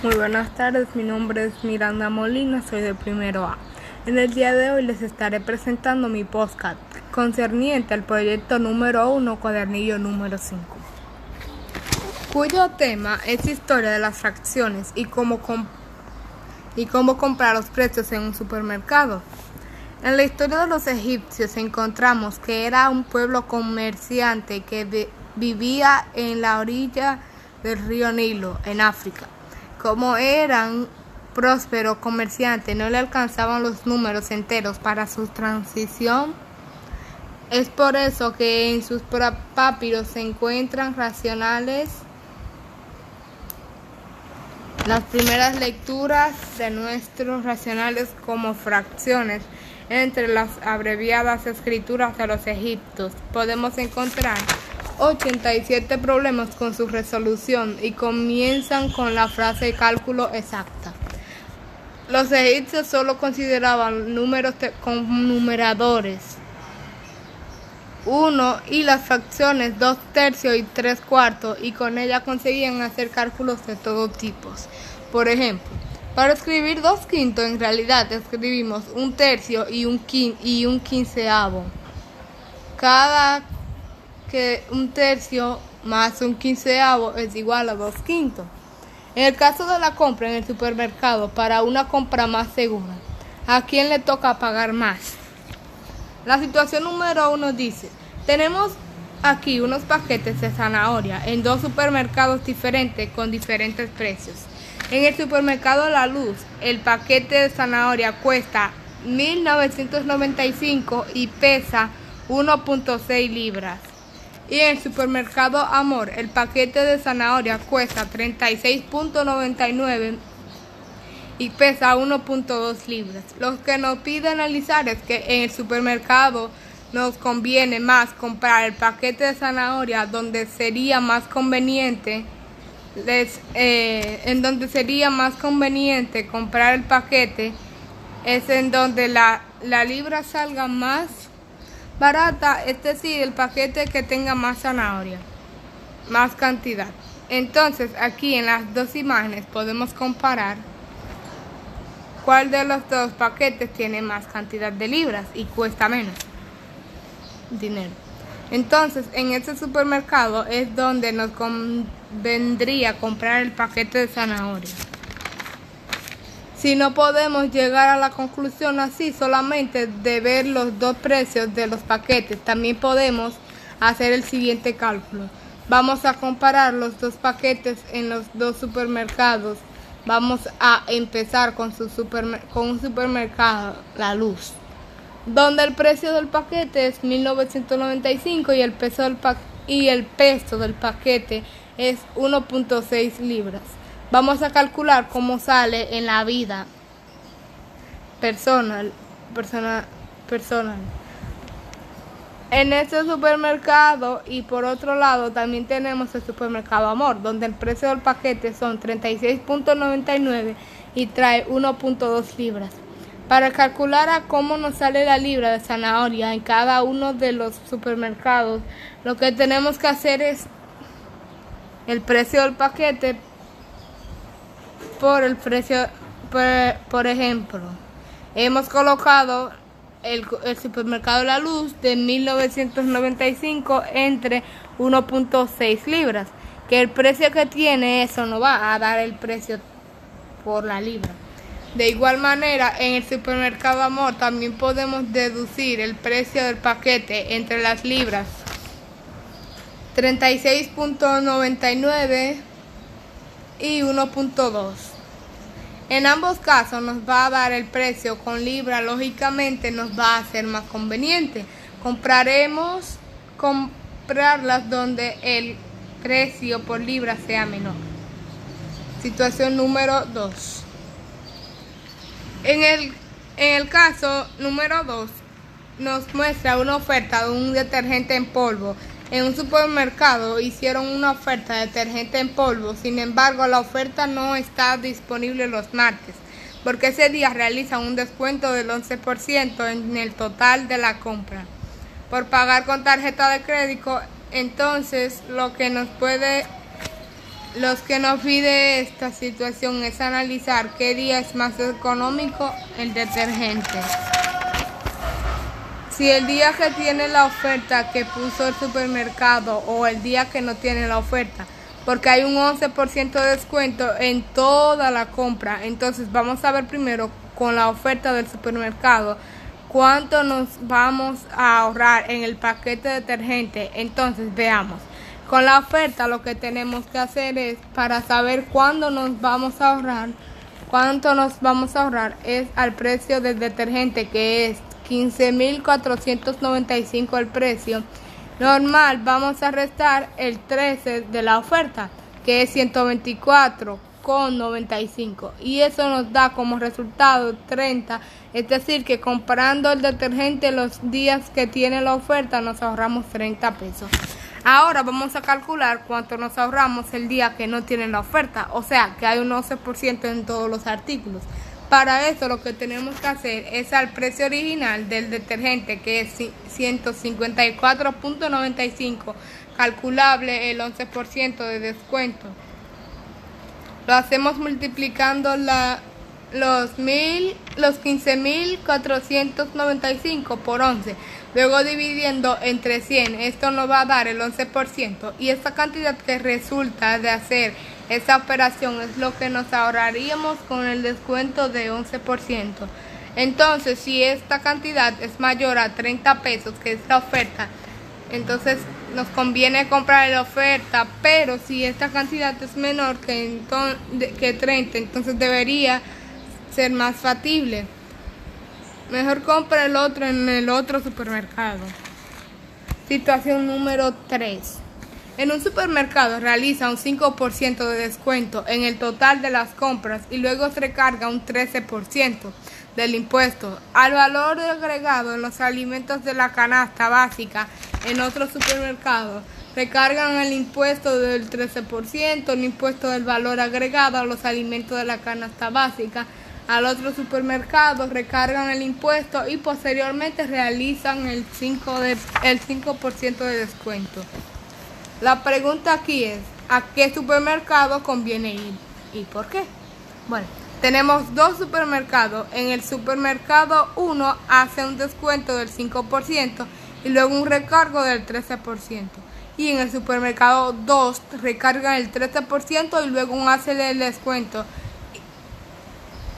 Muy buenas tardes, mi nombre es Miranda Molina, soy de primero A. En el día de hoy les estaré presentando mi podcast concerniente al proyecto número 1, cuadernillo número 5, cuyo tema es historia de las fracciones y cómo, y cómo comprar los precios en un supermercado. En la historia de los egipcios encontramos que era un pueblo comerciante que vivía en la orilla del río Nilo, en África. Como eran prósperos comerciantes, no le alcanzaban los números enteros para su transición. Es por eso que en sus papiros se encuentran racionales las primeras lecturas de nuestros racionales como fracciones entre las abreviadas escrituras de los egipcios podemos encontrar 87 problemas con su resolución y comienzan con la frase cálculo exacta. Los egipcios solo consideraban números con numeradores 1 y las fracciones 2 tercios y 3 cuartos y con ella conseguían hacer cálculos de todo tipo. Por ejemplo, para escribir 2 quintos en realidad escribimos un tercio y un, y un quinceavo. Cada que un tercio más un quinceavo es igual a 2 quintos. En el caso de la compra en el supermercado para una compra más segura, ¿a quién le toca pagar más? La situación número uno dice, tenemos aquí unos paquetes de zanahoria en dos supermercados diferentes con diferentes precios. En el supermercado La Luz, el paquete de zanahoria cuesta 1995 y pesa 1.6 libras. Y en el supermercado Amor, el paquete de zanahoria cuesta 36.99 y pesa 1.2 libras. Lo que nos pide analizar es que en el supermercado nos conviene más comprar el paquete de zanahoria donde sería más conveniente eh, en donde sería más conveniente comprar el paquete es en donde la, la libra salga más barata, es decir, el paquete que tenga más zanahoria, más cantidad. Entonces, aquí en las dos imágenes podemos comparar cuál de los dos paquetes tiene más cantidad de libras y cuesta menos dinero. Entonces, en este supermercado es donde nos convendría comprar el paquete de zanahoria. Si no podemos llegar a la conclusión así solamente de ver los dos precios de los paquetes, también podemos hacer el siguiente cálculo. Vamos a comparar los dos paquetes en los dos supermercados. Vamos a empezar con, su con un supermercado, La Luz, donde el precio del paquete es 1995 y el peso del, y el peso del paquete es 1.6 libras. Vamos a calcular cómo sale en la vida personal, personal, personal. En este supermercado y por otro lado también tenemos el supermercado Amor, donde el precio del paquete son 36.99 y trae 1.2 libras. Para calcular a cómo nos sale la libra de zanahoria en cada uno de los supermercados, lo que tenemos que hacer es el precio del paquete por el precio, por, ejemplo, hemos colocado el, supermercado La Luz de 1995 entre 1.6 libras, que el precio que tiene eso no va a dar el precio por la libra. De igual manera, en el supermercado Amor también podemos deducir el precio del paquete entre las libras 36.99 y 1.2. En ambos casos nos va a dar el precio con libra, lógicamente nos va a ser más conveniente. Compraremos comprarlas donde el precio por libra sea menor. Situación número 2. En el, en el caso número 2 nos muestra una oferta de un detergente en polvo en un supermercado hicieron una oferta de detergente en polvo, sin embargo la oferta no está disponible los martes, porque ese día realizan un descuento del 11% en el total de la compra. Por pagar con tarjeta de crédito, entonces lo que nos puede Los que nos pide esta situación es analizar qué día es más económico el detergente. Si el día que tiene la oferta que puso el supermercado o el día que no tiene la oferta, porque hay un 11% de descuento en toda la compra. Entonces vamos a ver primero con la oferta del supermercado cuánto nos vamos a ahorrar en el paquete detergente. Entonces veamos. Con la oferta lo que tenemos que hacer es para saber cuándo nos vamos a ahorrar, cuánto nos vamos a ahorrar es al precio del detergente que es 15.495 el precio. Normal. Vamos a restar el 13 de la oferta que es 124 con 95 y eso nos da como resultado 30 es decir que comparando el detergente los días que tiene la oferta nos ahorramos 30 pesos. Ahora vamos a calcular cuánto nos ahorramos el día que no tiene la oferta. O sea que hay un 11% en todos los artículos para eso lo que tenemos que hacer es al precio original del detergente que es 154.95 calculable el 11% de descuento lo hacemos multiplicando la, los, los 15.495 por 11. Luego dividiendo entre 100. Esto nos va a dar el 11%. Y esta cantidad que resulta de hacer esa operación es lo que nos ahorraríamos con el descuento de 11%. Entonces, si esta cantidad es mayor a 30 pesos, que es la oferta, entonces nos conviene comprar la oferta, pero si esta cantidad es menor que, que 30, entonces debería ser más factible. Mejor compra el otro en el otro supermercado. Situación número 3. En un supermercado realiza un 5% de descuento en el total de las compras y luego se recarga un 13% del impuesto al valor agregado en los alimentos de la canasta básica en otros supermercados. Recargan el impuesto del 13%, el impuesto del valor agregado a los alimentos de la canasta básica. Al otro supermercado recargan el impuesto y posteriormente realizan el 5%, de, el 5 de descuento. La pregunta aquí es, ¿a qué supermercado conviene ir y por qué? Bueno, tenemos dos supermercados. En el supermercado 1 hace un descuento del 5% y luego un recargo del 13%. Y en el supermercado 2 recargan el 13% y luego hace el descuento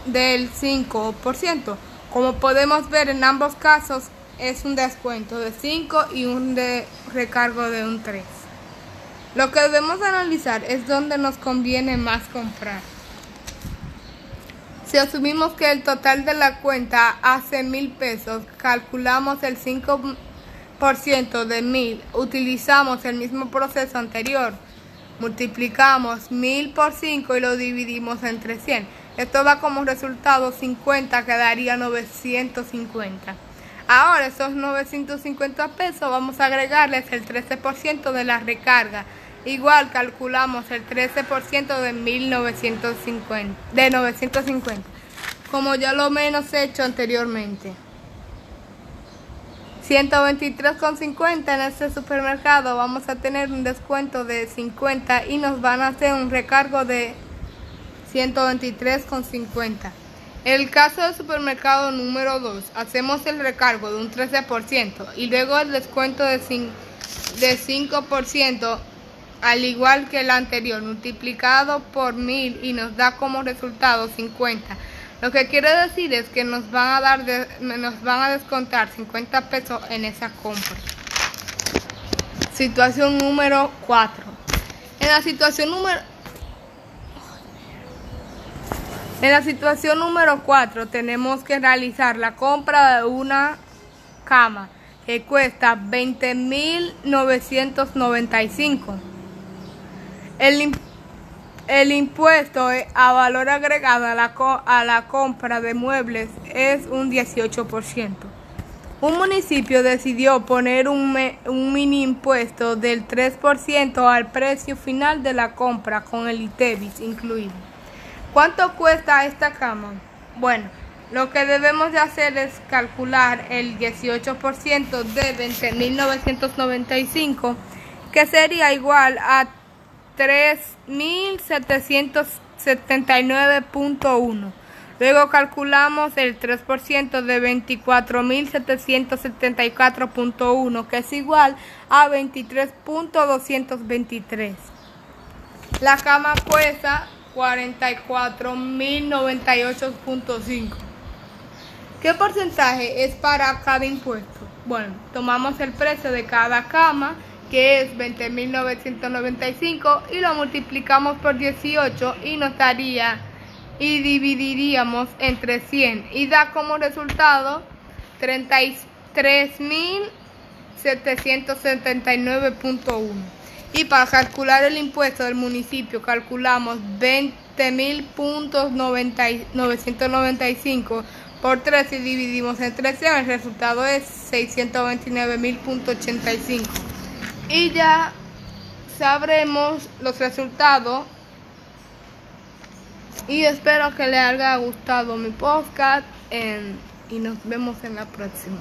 del 5%. Como podemos ver en ambos casos es un descuento de 5 y un de recargo de un 3. Lo que debemos analizar es dónde nos conviene más comprar. Si asumimos que el total de la cuenta hace mil pesos, calculamos el 5% de mil, utilizamos el mismo proceso anterior, multiplicamos mil por 5 y lo dividimos entre 100. Esto da como resultado 50, quedaría 950. Ahora esos 950 pesos vamos a agregarles el 13% de la recarga. Igual calculamos el 13% de 1950, de 950, como ya lo menos hecho anteriormente. 123,50 en este supermercado vamos a tener un descuento de 50 y nos van a hacer un recargo de 123,50. El caso del supermercado número 2, hacemos el recargo de un 13% y luego el descuento de 5% al igual que el anterior, multiplicado por mil y nos da como resultado 50. Lo que quiere decir es que nos van a dar nos van a descontar 50 pesos en esa compra. Situación número 4. En la situación número En la situación número 4 tenemos que realizar la compra de una cama que cuesta 20.995 el, el impuesto a valor agregado a la, a la compra de muebles es un 18%. Un municipio decidió poner un, un, mini impuesto del 3% al precio final de la compra con el ITEVIS incluido. ¿Cuánto cuesta esta cama? Bueno, lo que debemos de hacer es calcular el 18% de 20.995, que sería igual a 3.779.1. Luego calculamos el 3% de 24.774.1, que es igual a 23.223. La cama cuesta 44.098.5. ¿Qué porcentaje es para cada impuesto? Bueno, tomamos el precio de cada cama, que es 20.995, y lo multiplicamos por 18 y nos daría y dividiríamos entre 100 y da como resultado 33.779.1. Y para calcular el impuesto del municipio calculamos 20.995 por 3 y dividimos entre 100, el resultado es 629.085. Y ya sabremos los resultados y espero que les haya gustado mi podcast y nos vemos en la próxima.